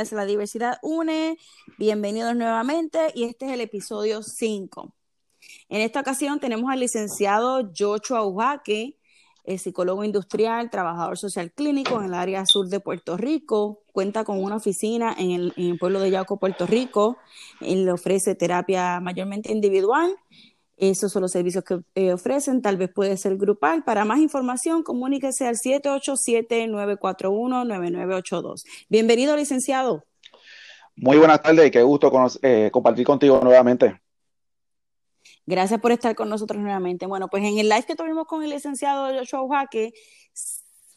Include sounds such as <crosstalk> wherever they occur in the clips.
es La Diversidad Une. Bienvenidos nuevamente y este es el episodio 5. En esta ocasión tenemos al licenciado Joshua Ujaque, psicólogo industrial, trabajador social clínico en el área sur de Puerto Rico. Cuenta con una oficina en el, pueblo de Yauco, Puerto Rico. Él ofrece terapia mayormente individual esos son los servicios que eh, ofrecen, tal vez puede ser grupal. Para más información, comuníquese al 787-941-9982. Bienvenido, licenciado. Muy buenas tardes y qué gusto eh, compartir contigo nuevamente. Gracias por estar con nosotros nuevamente. Bueno, pues en el live que tuvimos con el licenciado Joshua Jaque,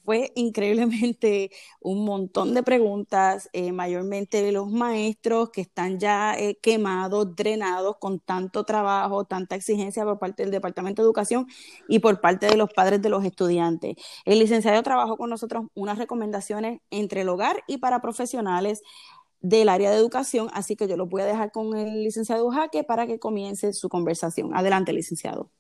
fue increíblemente <laughs> un montón de preguntas, eh, mayormente de los maestros que están ya eh, quemados, drenados con tanto trabajo, tanta exigencia por parte del Departamento de Educación y por parte de los padres de los estudiantes. El licenciado trabajó con nosotros unas recomendaciones entre el hogar y para profesionales del área de educación, así que yo lo voy a dejar con el licenciado Jaque para que comience su conversación. Adelante, licenciado.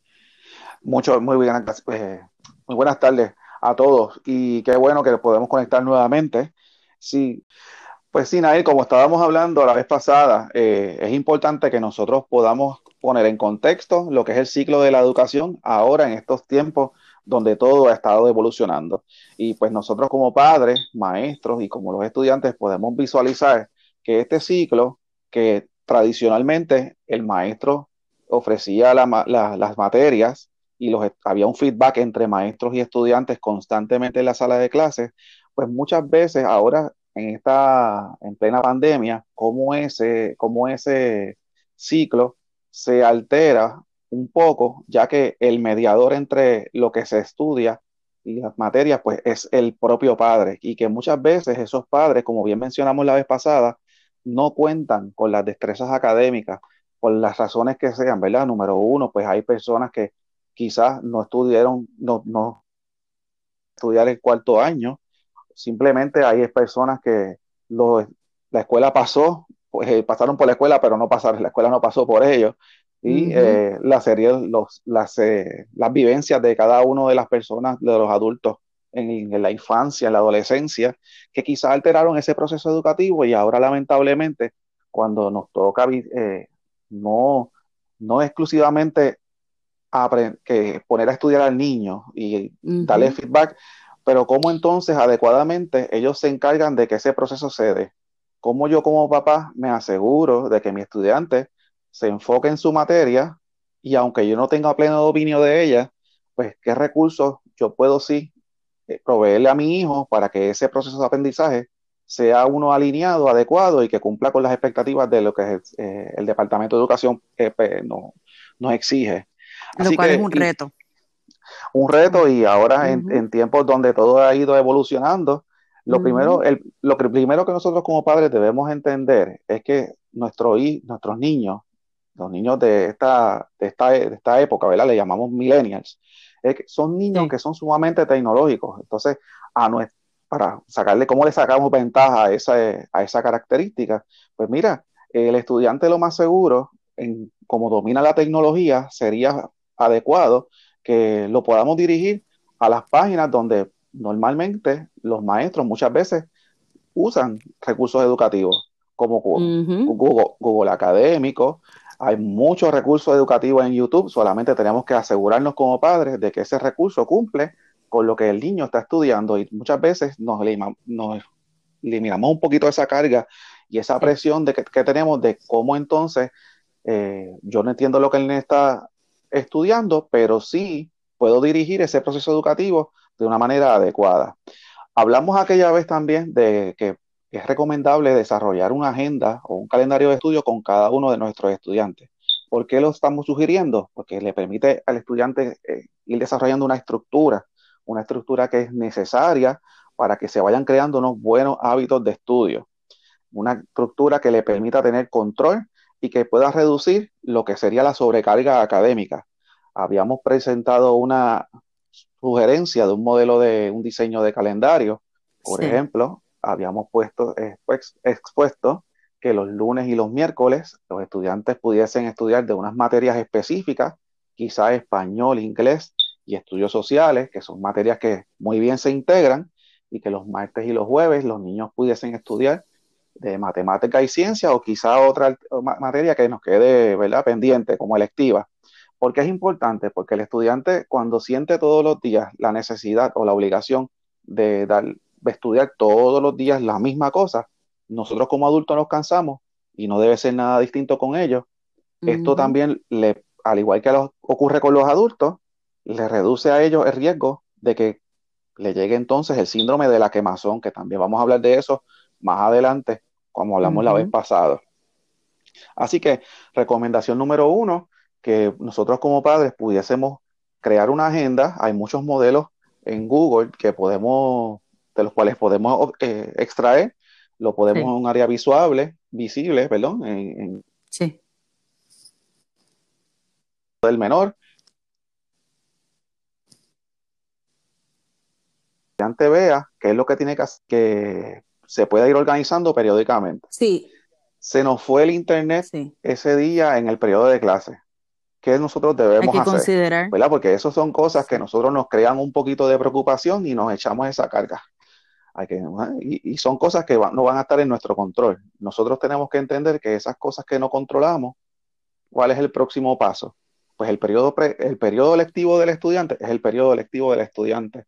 Mucho, muy eh, muy buenas tardes a todos y qué bueno que podemos conectar nuevamente. Sí, pues sí, como estábamos hablando la vez pasada, eh, es importante que nosotros podamos poner en contexto lo que es el ciclo de la educación ahora en estos tiempos donde todo ha estado evolucionando. Y pues nosotros como padres, maestros y como los estudiantes podemos visualizar que este ciclo que tradicionalmente el maestro ofrecía las materias y los, había un feedback entre maestros y estudiantes constantemente en la sala de clases, pues muchas veces ahora en esta, en plena pandemia, como ese, ese ciclo se altera un poco, ya que el mediador entre lo que se estudia y las materias, pues es el propio padre, y que muchas veces esos padres, como bien mencionamos la vez pasada, no cuentan con las destrezas académicas, por las razones que sean, ¿verdad? Número uno, pues hay personas que quizás no estudiaron, no, no estudiar el cuarto año, simplemente hay personas que la escuela pasó, pues, eh, pasaron por la escuela, pero no pasaron, la escuela no pasó por ellos. Y eh, la serie, los, las, eh, las vivencias de cada uno de las personas, de los adultos en, la infancia, en la adolescencia, que quizás alteraron ese proceso educativo y ahora lamentablemente cuando nos toca no, no exclusivamente que poner a estudiar al niño y darle feedback, pero cómo entonces adecuadamente ellos se encargan de que ese proceso se dé. Cómo yo como papá me aseguro de que mi estudiante se enfoque en su materia y aunque yo no tenga pleno dominio de ella, pues qué recursos yo puedo sí eh, proveerle a mi hijo para que ese proceso de aprendizaje sea uno alineado, adecuado y que cumpla con las expectativas de lo que eh, el Departamento de Educación eh, pues, nos exige. Lo cual es un reto. Un reto y ahora en, tiempos donde todo ha ido evolucionando, lo, primero, el, lo que, primero que nosotros como padres debemos entender es que nuestro, nuestros niños, los niños de esta, de esta, de esta época, ¿verdad? Le llamamos millennials, son niños que son sumamente tecnológicos. Entonces, a para sacarle cómo le sacamos ventaja a esa, a esa característica, pues mira, el estudiante lo más seguro, en, como domina la tecnología, sería adecuado que lo podamos dirigir a las páginas donde normalmente los maestros muchas veces usan recursos educativos, como Google, Académico. Hay muchos recursos educativos en YouTube, solamente tenemos que asegurarnos como padres de que ese recurso cumple con lo que el niño está estudiando. Y muchas veces nos, nos eliminamos un poquito esa carga y esa presión de que, tenemos de cómo entonces eh, yo no entiendo lo que él está estudiando, pero sí puedo dirigir ese proceso educativo de una manera adecuada. Hablamos aquella vez también de que es recomendable desarrollar una agenda o un calendario de estudio con cada uno de nuestros estudiantes. ¿Por qué lo estamos sugiriendo? Porque le permite al estudiante eh, ir desarrollando una estructura, una estructura que es necesaria para que se vayan creando unos buenos hábitos de estudio, una estructura que le permita tener control y que pueda reducir lo que sería la sobrecarga académica. Habíamos presentado una sugerencia de un modelo de un diseño de calendario. Por ejemplo, habíamos puesto expuesto que los lunes y los miércoles los estudiantes pudiesen estudiar de unas materias específicas, quizá español, inglés y estudios sociales, que son materias que muy bien se integran, y que los martes y los jueves los niños pudiesen estudiar de matemática y ciencia o quizá otra materia que nos quede ¿verdad? pendiente como electiva. ¿Por qué es importante? Porque el estudiante cuando siente todos los días la necesidad o la obligación de, dar, de estudiar todos los días la misma cosa, nosotros como adultos nos cansamos y no debe ser nada distinto con ellos. Esto también, le, al igual que ocurre con los adultos, le reduce a ellos el riesgo de que le llegue entonces el síndrome de la quemazón, que también vamos a hablar de eso más adelante, como hablamos la vez pasada. Así que recomendación número uno, que nosotros como padres pudiésemos crear una agenda. Hay muchos modelos en Google que podemos, de los cuales podemos eh, extraer, lo podemos en un área visual, visible, perdón, en, sí. del menor. estudiante vea qué es lo que tiene que hacer, que se pueda ir organizando periódicamente. Sí. Se nos fue el internet ese día en el periodo de clase. ¿Qué nosotros debemos Hay que hacer? Considerar. ¿verdad? Porque eso son cosas que nosotros nos crean un poquito de preocupación y nos echamos esa carga. Hay que, y, son cosas que no van a estar en nuestro control. Nosotros tenemos que entender que esas cosas que no controlamos, ¿cuál es el próximo paso? Pues el periodo, el periodo lectivo del estudiante es el periodo lectivo del estudiante.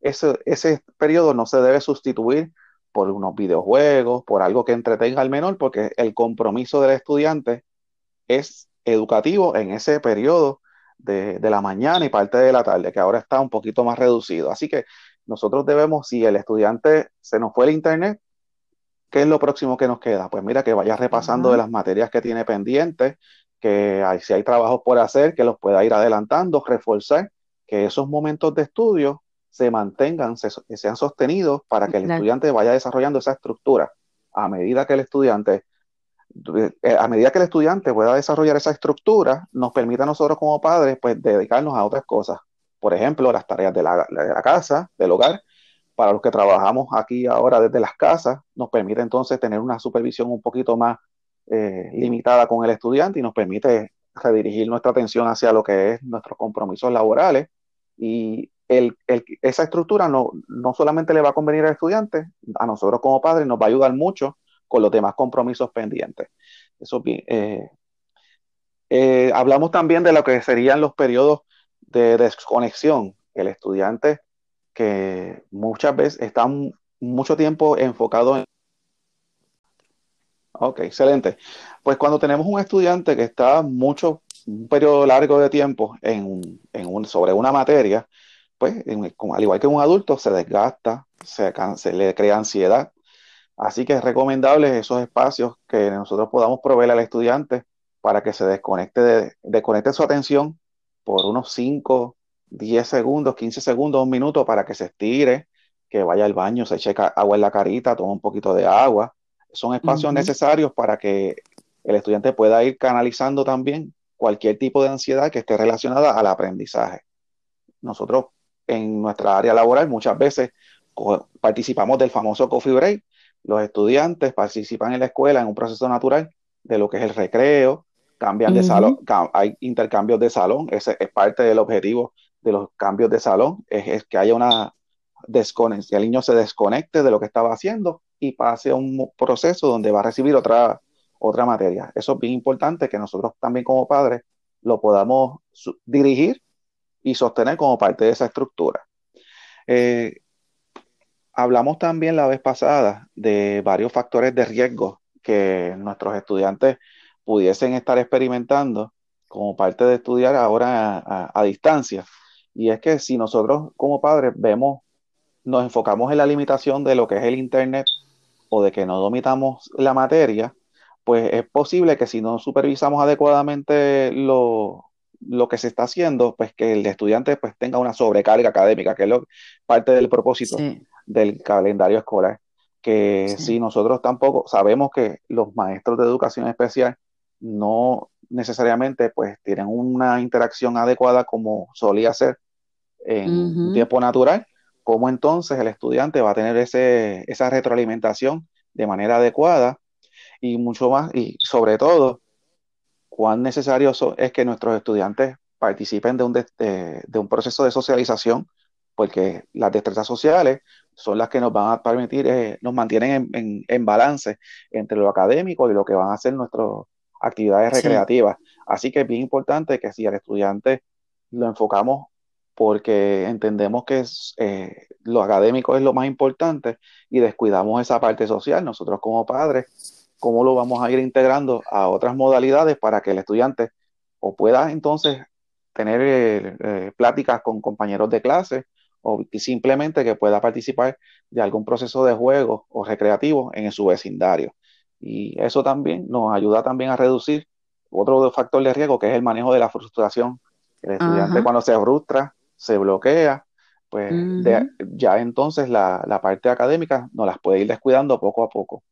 Ese, ese periodo no se debe sustituir por unos videojuegos, por algo que entretenga al menor, porque el compromiso del estudiante es educativo en ese periodo de, la mañana y parte de la tarde, que ahora está un poquito más reducido. Así que nosotros debemos, si el estudiante se nos fue el internet, ¿qué es lo próximo que nos queda? Pues mira, que vaya repasando de las materias que tiene pendientes, que hay, si hay trabajos por hacer, que los pueda ir adelantando, reforzar que esos momentos de estudio se mantengan, se, sean sostenidos para que el estudiante vaya desarrollando esa estructura. A medida que el estudiante, eh, a medida que el estudiante pueda desarrollar esa estructura, nos permite a nosotros como padres, pues, dedicarnos a otras cosas. Por ejemplo, las tareas de la, de la casa, del hogar, para los que trabajamos aquí ahora desde las casas, nos permite entonces tener una supervisión un poquito más eh, limitada con el estudiante y nos permite redirigir nuestra atención hacia lo que es nuestros compromisos laborales y esa estructura no, no solamente le va a convenir al estudiante, a nosotros como padres nos va a ayudar mucho con los demás compromisos pendientes. Eso eh, eh, hablamos también de lo que serían los periodos de desconexión. El estudiante que muchas veces está mucho tiempo enfocado en... Ok, excelente. Pues cuando tenemos un estudiante que está mucho, un periodo largo de tiempo en, en un, sobre una materia, pues, al igual que un adulto, se desgasta, se, le crea ansiedad. Así que es recomendable esos espacios que nosotros podamos proveer al estudiante para que se desconecte, de, desconecte su atención por unos 5, 10 segundos, 15 segundos, un minuto para que se estire, que vaya al baño, se eche agua en la carita, tome un poquito de agua. Son espacios necesarios para que el estudiante pueda ir canalizando también cualquier tipo de ansiedad que esté relacionada al aprendizaje. Nosotros en nuestra área laboral muchas veces participamos del famoso coffee break. Los estudiantes participan en la escuela en un proceso natural de lo que es el recreo, cambian de salón, hay intercambios de salón, ese es parte del objetivo de los cambios de salón, es, que haya una desconexión, el niño se desconecte de lo que estaba haciendo y pase a un proceso donde va a recibir otra, otra materia. Eso es bien importante que nosotros también como padres lo podamos dirigir y sostener como parte de esa estructura. Eh, hablamos también la vez pasada de varios factores de riesgo que nuestros estudiantes pudiesen estar experimentando como parte de estudiar ahora a, distancia. Y es que si nosotros como padres vemos, nos enfocamos en la limitación de lo que es el Internet o de que no dominamos la materia, pues es posible que si no supervisamos adecuadamente lo, lo que se está haciendo, pues que el estudiante pues tenga una sobrecarga académica, que es lo, parte del propósito del calendario escolar. Que si nosotros tampoco sabemos que los maestros de educación especial no necesariamente pues tienen una interacción adecuada como solía ser en tiempo natural, ¿cómo entonces el estudiante va a tener ese, esa retroalimentación de manera adecuada y mucho más, y sobre todo, cuán necesario es que nuestros estudiantes participen de un, de, un proceso de socialización, porque las destrezas sociales son las que nos van a permitir, eh, nos mantienen en, balance entre lo académico y lo que van a ser nuestras actividades recreativas. Así que es bien importante que si al estudiante lo enfocamos porque entendemos que es, eh, lo académico es lo más importante y descuidamos esa parte social, nosotros como padres, ¿cómo lo vamos a ir integrando a otras modalidades para que el estudiante o pueda entonces tener eh, pláticas con compañeros de clase o simplemente que pueda participar de algún proceso de juego o recreativo en su vecindario. Y eso también nos ayuda también a reducir otro factor de riesgo que es el manejo de la frustración. El estudiante cuando se frustra, se bloquea, pues ya entonces la, parte académica nos las puede ir descuidando poco a poco.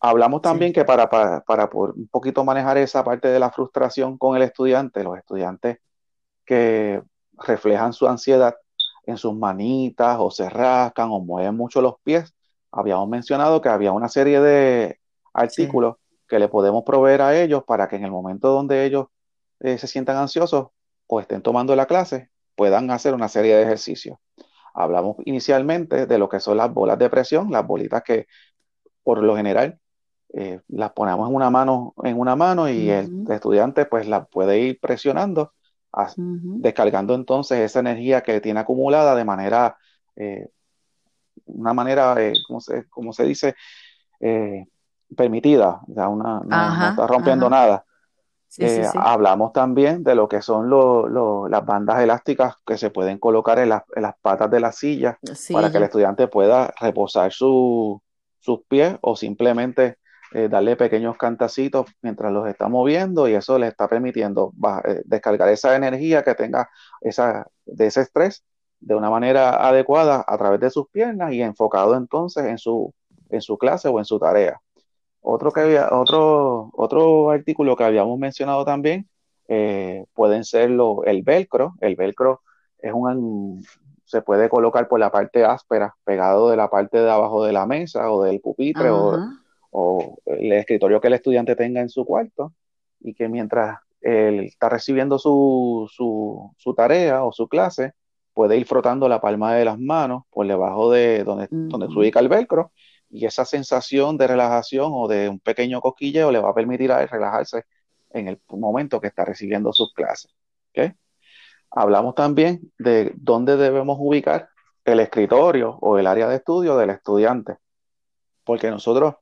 Hablamos también que para, para, para un poquito manejar esa parte de la frustración con el estudiante, los estudiantes que reflejan su ansiedad, en sus manitas o se rascan o mueven mucho los pies. Habíamos mencionado que había una serie de artículos que le podemos proveer a ellos para que en el momento donde ellos eh, se sientan ansiosos o estén tomando la clase, puedan hacer una serie de ejercicios. Hablamos inicialmente de lo que son las bolas de presión, las bolitas que por lo general eh, las ponemos en una mano, en una mano y el estudiante pues las puede ir presionando descargando entonces esa energía que tiene acumulada de manera, eh, una manera, eh, como, se, como se dice, eh, permitida, ya una, no, está rompiendo nada. Hablamos también de lo que son las bandas elásticas que se pueden colocar en, las patas de la silla para que el estudiante pueda reposar sus pies o simplemente eh, darle pequeños cantacitos mientras los está moviendo y eso le está permitiendo eh, descargar esa energía que tenga esa, de ese estrés de una manera adecuada a través de sus piernas y enfocado entonces en su, en su clase o en su tarea. Otro, que había, otro, otro artículo que habíamos mencionado también eh, pueden ser lo, el velcro. El velcro es un, se puede colocar por la parte áspera, pegado de la parte de abajo de la mesa o del pupitre o el escritorio que el estudiante tenga en su cuarto y que mientras él está recibiendo su, su, tarea o su clase, puede ir frotando la palma de las manos por debajo de donde, donde se ubica el velcro y esa sensación de relajación o de un pequeño cosquilleo le va a permitir a él relajarse en el momento que está recibiendo sus clases. Hablamos también de dónde debemos ubicar el escritorio o el área de estudio del estudiante, porque nosotros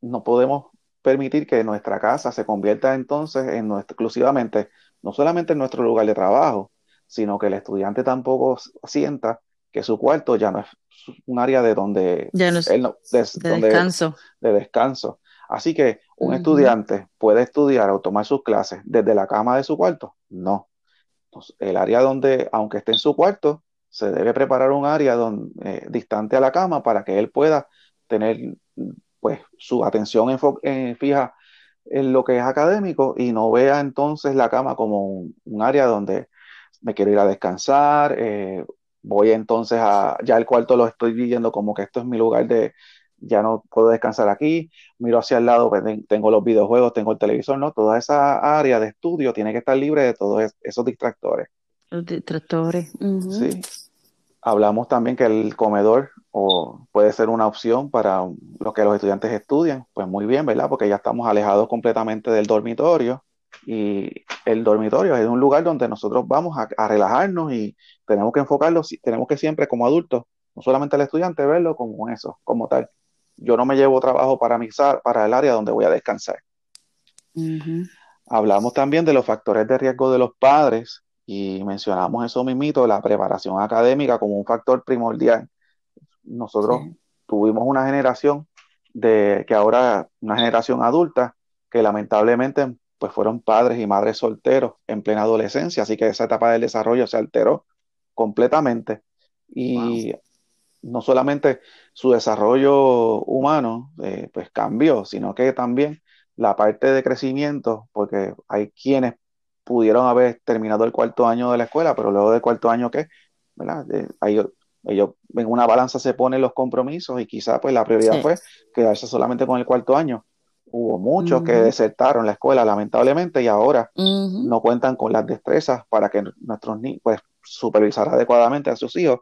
no podemos permitir que nuestra casa se convierta entonces en nuestro, exclusivamente, no solamente en nuestro lugar de trabajo, sino que el estudiante tampoco sienta que su cuarto ya no es un área de donde ya no de, descanso. De descanso. Así que un estudiante puede estudiar o tomar sus clases desde la cama de su cuarto. No. el área donde, aunque esté en su cuarto, se debe preparar un área donde, eh, distante a la cama para que él pueda tener pues su atención eh, fija en lo que es académico y no vea entonces la cama como un, área donde me quiero ir a descansar, eh, voy entonces a, ya el cuarto lo estoy viviendo como que esto es mi lugar de, ya no puedo descansar aquí, miro hacia el lado, pues, tengo los videojuegos, tengo el televisor, ¿no? Toda esa área de estudio tiene que estar libre de todos esos distractores. Los distractores. Sí. Hablamos también que el comedor o puede ser una opción para lo que los estudiantes estudian. Pues muy bien, ¿verdad? Porque ya estamos alejados completamente del dormitorio y el dormitorio es un lugar donde nosotros vamos a, relajarnos y tenemos que enfocarlo, tenemos que siempre como adultos, no solamente el estudiante, verlo como eso, como tal. Yo no me llevo trabajo para mixar, para el área donde voy a descansar. Hablamos también de los factores de riesgo de los padres y mencionamos eso mismito, la preparación académica como un factor primordial. Nosotros tuvimos una generación de que ahora una generación adulta que lamentablemente pues fueron padres y madres solteros en plena adolescencia, así que esa etapa del desarrollo se alteró completamente y no solamente su desarrollo humano eh, pues cambió, sino que también la parte de crecimiento, porque hay quienes pudieron haber terminado el cuarto año de la escuela, pero luego del cuarto año, ¿qué? ¿verdad? Ellos, en una balanza se ponen los compromisos y quizá pues la prioridad fue quedarse solamente con el cuarto año. Hubo muchos que desertaron la escuela lamentablemente y ahora no cuentan con las destrezas para que nuestros niños pues supervisar adecuadamente a sus hijos.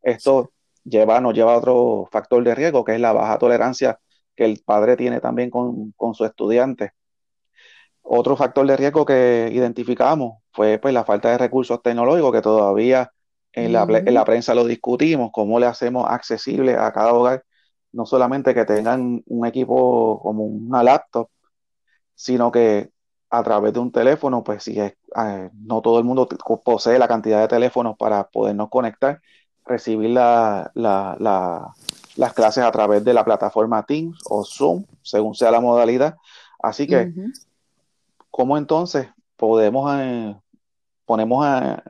Esto lleva, nos lleva a otro factor de riesgo, que es la baja tolerancia que el padre tiene también con, con su estudiante. Otro factor de riesgo que identificamos fue pues, la falta de recursos tecnológicos, que todavía en la, en la prensa lo discutimos, cómo le hacemos accesible a cada hogar, no solamente que tengan un equipo como una laptop, sino que a través de un teléfono, pues si es, eh, no todo el mundo posee la cantidad de teléfonos para podernos conectar, recibir la, las clases a través de la plataforma Teams o Zoom, según sea la modalidad. Así que, ¿cómo entonces podemos, eh, ponemos a,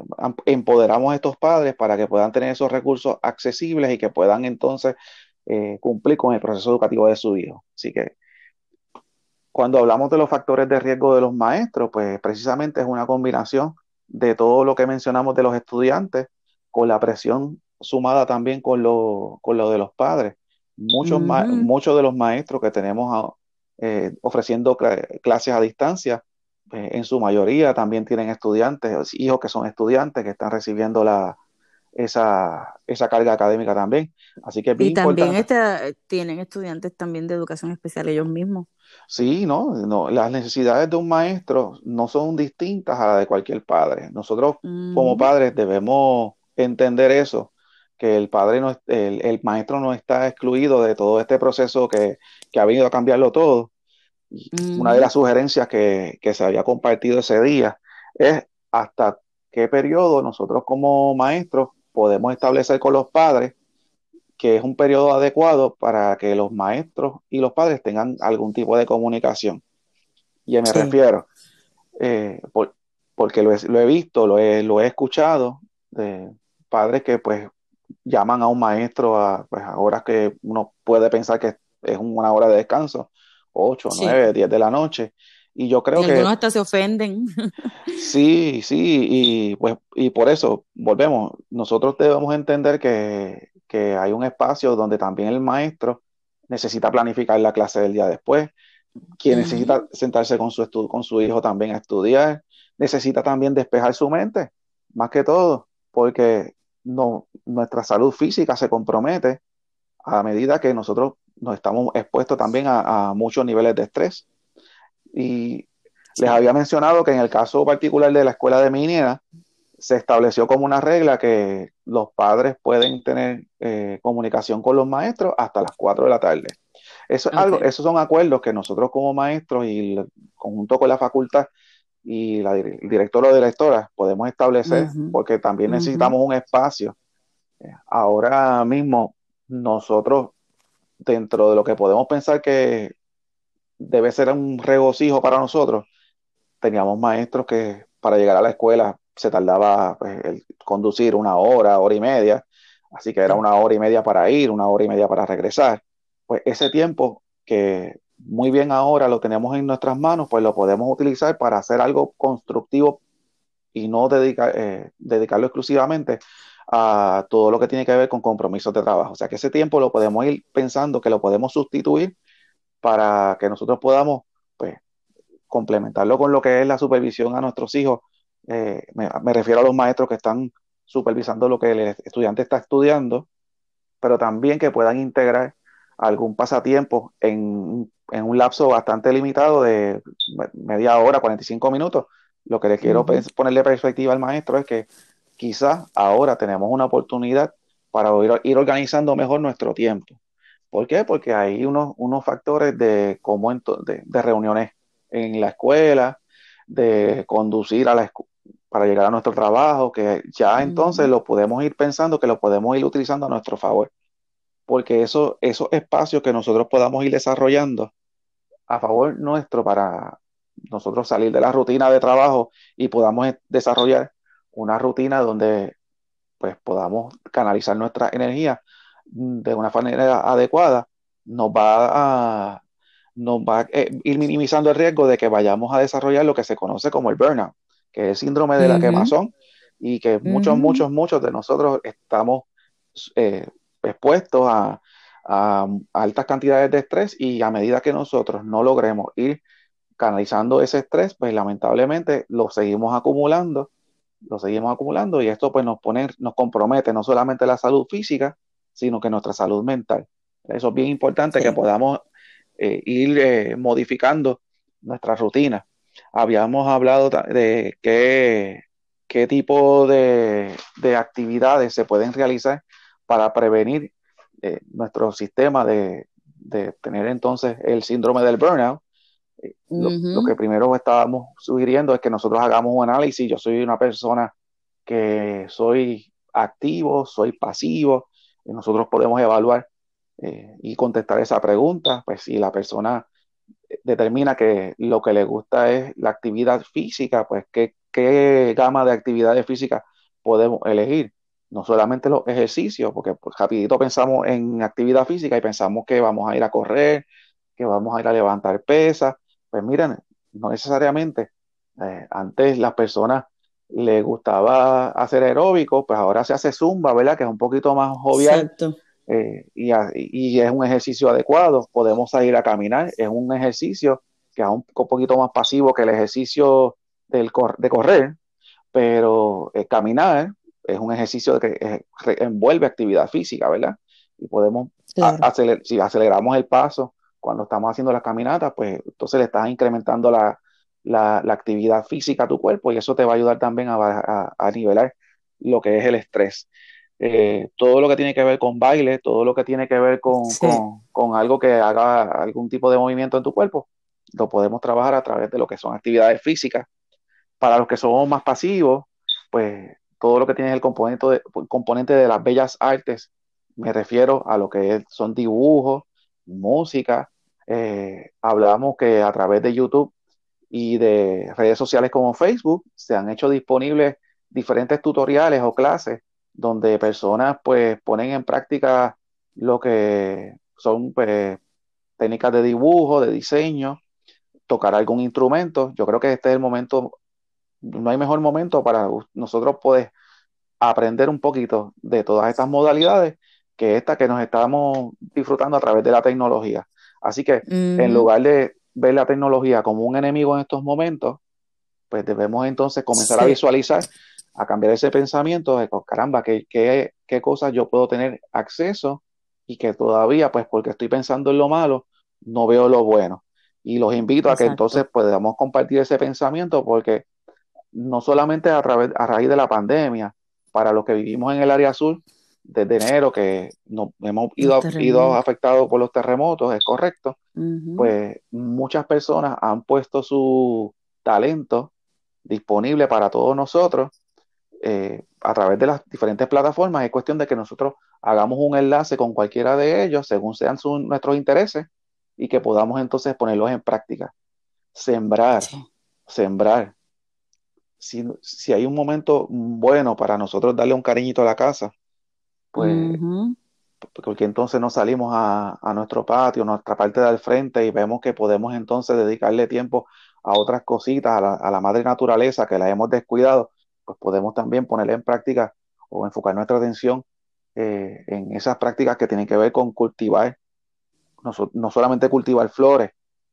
empoderamos a estos padres para que puedan tener esos recursos accesibles y que puedan entonces eh, cumplir con el proceso educativo de su hijo? Así que, cuando hablamos de los factores de riesgo de los maestros, pues precisamente es una combinación de todo lo que mencionamos de los estudiantes con la presión sumada también con lo, con lo de los padres. Muchos, muchos de los maestros que tenemos eh, ofreciendo clases a distancia, eh, en su mayoría también tienen estudiantes, hijos que son estudiantes que están recibiendo la, esa, esa carga académica también. Así que y también tienen estudiantes también de educación especial ellos mismos. Sí, no, no, las necesidades de un maestro no son distintas a las de cualquier padre. Nosotros como padres debemos entender eso, que el padre no, el, el, maestro no está excluido de todo este proceso que, que ha venido a cambiarlo todo. Una de las sugerencias que, que se había compartido ese día es hasta qué periodo nosotros como maestros podemos establecer con los padres que es un periodo adecuado para que los maestros y los padres tengan algún tipo de comunicación. Y me refiero, eh, porque lo he, visto, lo he, lo he escuchado de padres que pues llaman a un maestro a, pues, horas que uno puede pensar que es una hora de descanso, 8, 9, 10 de la noche. Y yo creo que... Algunos hasta se ofenden. <laughs> Sí, sí, y pues y por eso volvemos, nosotros debemos entender que, hay un espacio donde también el maestro necesita planificar la clase del día después, quien necesita sentarse con su, con su hijo también a estudiar, necesita también despejar su mente, más que todo, porque no, nuestra salud física se compromete a medida que nosotros nos estamos expuestos también a, a muchos niveles de estrés. Y les había mencionado que en el caso particular de la escuela de mi se estableció como una regla que los padres pueden tener eh, comunicación con los maestros hasta las 4 de la tarde. Eso es algo, esos son acuerdos que nosotros como maestros y conjunto con la facultad y la, el director o directora podemos establecer porque también necesitamos un espacio. Eh, ahora mismo nosotros, dentro de lo que podemos pensar que debe ser un regocijo para nosotros, teníamos maestros que para llegar a la escuela se tardaba pues, conducir una hora, hora y media, así que era una hora y media para ir, una hora y media para regresar. Pues ese tiempo que muy bien ahora lo tenemos en nuestras manos, pues lo podemos utilizar para hacer algo constructivo y no dedicar, eh, dedicarlo exclusivamente a todo lo que tiene que ver con compromisos de trabajo. O sea que ese tiempo lo podemos ir pensando que lo podemos sustituir para que nosotros podamos pues, complementarlo con lo que es la supervisión a nuestros hijos. Eh, me, refiero a los maestros que están supervisando lo que el estudiante está estudiando, pero también que puedan integrar algún pasatiempo en, un lapso bastante limitado de media hora, 45 minutos. Lo que le quiero ponerle perspectiva al maestro es que quizás ahora tenemos una oportunidad para ir, organizando mejor nuestro tiempo. ¿Por qué? Porque hay unos, unos factores de, cómo de, de reuniones en la escuela, de conducir a la para llegar a nuestro trabajo, que ya entonces lo podemos ir pensando, que lo podemos ir utilizando a nuestro favor. Porque eso, esos espacios que nosotros podamos ir desarrollando a favor nuestro para nosotros salir de la rutina de trabajo y podamos desarrollar una rutina donde pues podamos canalizar nuestra energía de una manera adecuada, nos va a, nos va a eh, ir minimizando el riesgo de que vayamos a desarrollar lo que se conoce como el burnout, que es el síndrome de la quemazón y que muchos, muchos, muchos de nosotros estamos eh, expuestos a, altas cantidades de estrés y a medida que nosotros no logremos ir canalizando ese estrés, pues lamentablemente lo seguimos acumulando, lo seguimos acumulando y esto pues nos pone, nos compromete no solamente la salud física, sino que nuestra salud mental. Eso es bien importante que podamos eh, ir eh, modificando nuestra rutina. Habíamos hablado de qué, qué tipo de, actividades se pueden realizar para prevenir eh, nuestro sistema de, tener entonces el síndrome del burnout. Lo, que primero estábamos sugiriendo es que nosotros hagamos un análisis. Yo soy una persona que soy activo, soy pasivo, y nosotros podemos evaluar eh, y contestar esa pregunta, pues si la persona determina que lo que le gusta es la actividad física, pues qué, qué gama de actividades físicas podemos elegir. No solamente los ejercicios, porque pues, rapidito pensamos en actividad física y pensamos que vamos a ir a correr, que vamos a ir a levantar pesas. Pues miren, no necesariamente. Eh, antes las personas le gustaba hacer aeróbico, pues ahora se hace zumba, ¿verdad? Que es un poquito más jovial. Exacto. Eh, y, es un ejercicio adecuado. Podemos salir a caminar, es un ejercicio que es un poquito más pasivo que el ejercicio del de correr, pero eh, caminar es un ejercicio que envuelve actividad física, ¿verdad? Y podemos, si aceleramos el paso cuando estamos haciendo las caminatas, pues entonces le estás incrementando la, actividad física a tu cuerpo y eso te va a ayudar también a, a nivelar lo que es el estrés. Eh, todo lo que tiene que ver con baile, todo lo que tiene que ver con, con, algo que haga algún tipo de movimiento en tu cuerpo, lo podemos trabajar a través de lo que son actividades físicas. Para los que somos más pasivos, pues todo lo que tiene el componente de, componente de las bellas artes, me refiero a lo que son dibujos, música. Eh, hablamos que a través de YouTube y de redes sociales como Facebook se han hecho disponibles diferentes tutoriales o clases donde personas pues ponen en práctica lo que son pues, técnicas de dibujo, de diseño, tocar algún instrumento. Yo creo que este es el momento, no hay mejor momento para nosotros poder aprender un poquito de todas estas modalidades que esta que nos estamos disfrutando a través de la tecnología. Así que en lugar de ver la tecnología como un enemigo en estos momentos, pues debemos entonces comenzar a visualizar a cambiar ese pensamiento de, oh, caramba, ¿qué, qué, cosas yo puedo tener acceso y que todavía, pues porque estoy pensando en lo malo, no veo lo bueno. Y los invito a que entonces podamos compartir ese pensamiento porque no solamente a, través, a raíz de la pandemia, para los que vivimos en el área sur, desde enero que nos hemos ido, ido afectados por los terremotos, es correcto, pues muchas personas han puesto su talento disponible para todos nosotros eh, a través de las diferentes plataformas. Es cuestión de que nosotros hagamos un enlace con cualquiera de ellos según sean nuestros intereses y que podamos entonces ponerlos en práctica. Sembrar, sembrar. Si, hay un momento bueno para nosotros darle un cariñito a la casa, pues, porque entonces nos salimos a, nuestro patio, nuestra parte del frente y vemos que podemos entonces dedicarle tiempo a otras cositas, a la, a la madre naturaleza que la hemos descuidado, pues podemos también poner en práctica o enfocar nuestra atención eh, en esas prácticas que tienen que ver con cultivar, no, solamente cultivar flores,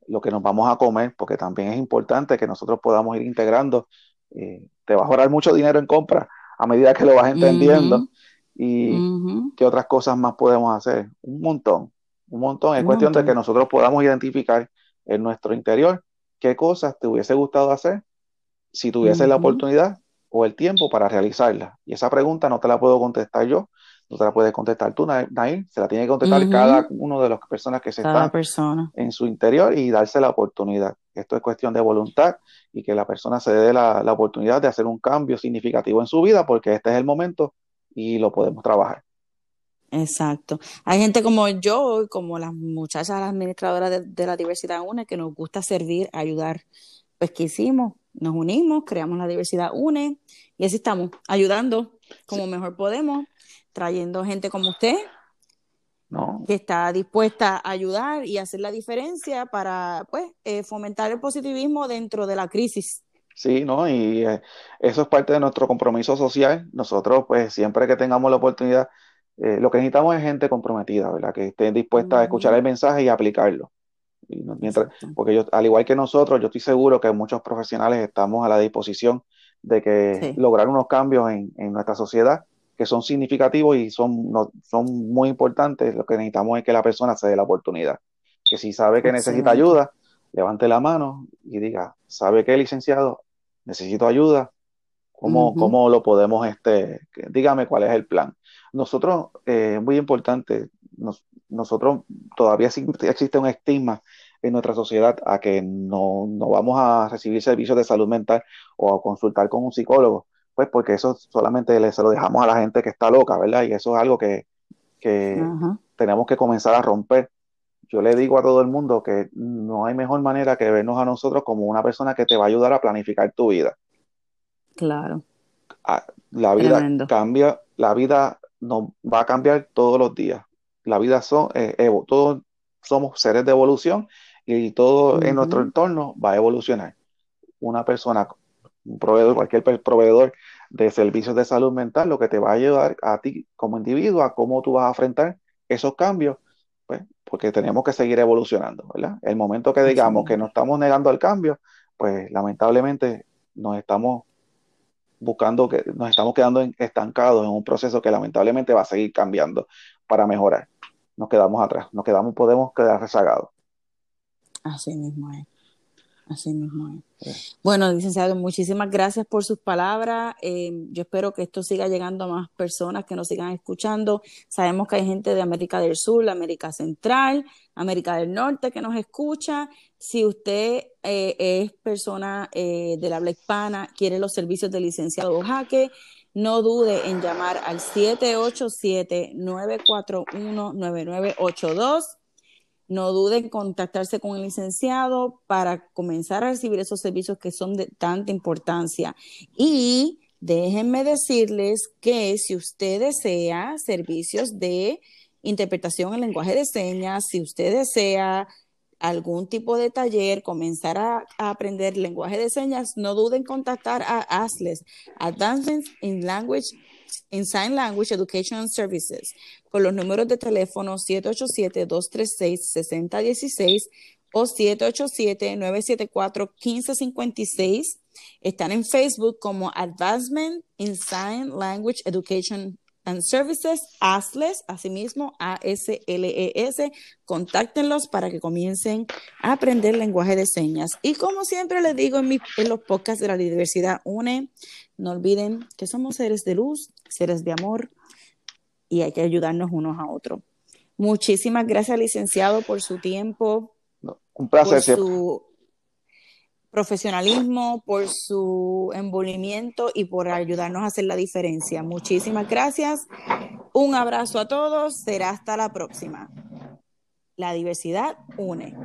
lo que nos vamos a comer, porque también es importante que nosotros podamos ir integrando. Eh, te va a ahorrar mucho dinero en compra a medida que lo vas entendiendo. Y qué otras cosas más podemos hacer. Un montón, un montón. Es cuestión de que nosotros podamos identificar en nuestro interior qué cosas te hubiese gustado hacer si tuviese la oportunidad o el tiempo para realizarla? Y esa pregunta no te la puedo contestar yo, no te la puedes contestar tú, Nair, se la tiene que contestar cada uno de las personas que se están en su interior y darse la oportunidad. Esto es cuestión de voluntad y que la persona se dé la, la oportunidad de hacer un cambio significativo en su vida porque este es el momento y lo podemos trabajar. Exacto. Hay gente como yo, como las muchachas, las administradoras de, de la diversidad UNE, que nos gusta servir, ayudar. Pues, ¿qué hicimos? nos unimos, creamos la diversidad UNE y así estamos, ayudando como mejor podemos, trayendo gente como usted, que está dispuesta a ayudar y hacer la diferencia para pues eh, fomentar el positivismo dentro de la crisis. Sí, ¿no? Y eh, eso es parte de nuestro compromiso social. Nosotros, pues, siempre que tengamos la oportunidad, eh, lo que necesitamos es gente comprometida, ¿verdad? Que esté dispuesta a escuchar el mensaje y aplicarlo. Mientras, porque yo, al igual que nosotros, yo estoy seguro que muchos profesionales estamos a la disposición de que lograr unos cambios en, nuestra sociedad que son significativos y son, son muy importantes, lo que necesitamos es que la persona se dé la oportunidad. Que si sabe que necesita ayuda, levante la mano y diga, ¿sabe qué, licenciado? Necesito ayuda. ¿Cómo, ¿cómo lo podemos, este, dígame cuál es el plan? Nosotros, eh, muy importante, nosotros todavía <laughs> existe un estigma en nuestra sociedad a que no, no, vamos a recibir servicios de salud mental o a consultar con un psicólogo, pues porque eso solamente le, se lo dejamos a la gente que está loca, ¿verdad? Y eso es algo que, que tenemos que comenzar a romper. Yo le digo a todo el mundo que no hay mejor manera que vernos a nosotros como una persona que te va a ayudar a planificar tu vida. Claro. La vida cambia, la vida no va a cambiar todos los días. La vida son, eh, todos somos seres de evolución y todo en nuestro entorno va a evolucionar. Una persona, un proveedor, cualquier proveedor de servicios de salud mental, lo que te va a ayudar a ti como individuo a cómo tú vas a enfrentar esos cambios, pues, porque tenemos que seguir evolucionando, ¿verdad? El momento que digamos que nos estamos negando al cambio, pues lamentablemente nos estamos buscando que nos estamos quedando estancados en un proceso que lamentablemente va a seguir cambiando para mejorar. Nos quedamos atrás, nos quedamos, podemos quedar rezagados. Así mismo es. Así mismo es. Bueno, licenciado, muchísimas gracias por sus palabras. Eh, yo espero que esto siga llegando a más personas que nos sigan escuchando. Sabemos que hay gente de América del Sur, América Central, América del Norte que nos escucha. Si usted eh, es persona eh, del habla hispana, quiere los servicios del licenciado Jaque, no dude en llamar al 787-941-9982 no duden en contactarse con el licenciado para comenzar a recibir esos servicios que son de tanta importancia. Y déjenme decirles que si usted desea servicios de interpretación en lenguaje de señas, si usted desea algún tipo de taller, comenzar a, aprender lenguaje de señas, no duden en contactar a ASLES, Advancements in Language in Sign Language Education Services con los números de teléfono 787-236-6016 o 787-974-1556. Están en Facebook como Advancement in Sign Language Education and Services, ASLES, asimismo A-S-L-E-S. Contáctenlos para que comiencen a aprender lenguaje de señas. Y como siempre les digo en, en los podcasts de la diversidad UNE, no olviden que somos seres de luz, seres de amor y hay que ayudarnos unos a otros. Muchísimas gracias, licenciado, por su tiempo. un placer. Por su profesionalismo, por su envolvimiento y por ayudarnos a hacer la diferencia. Muchísimas gracias. Un abrazo a todos. Será hasta la próxima. La diversidad une.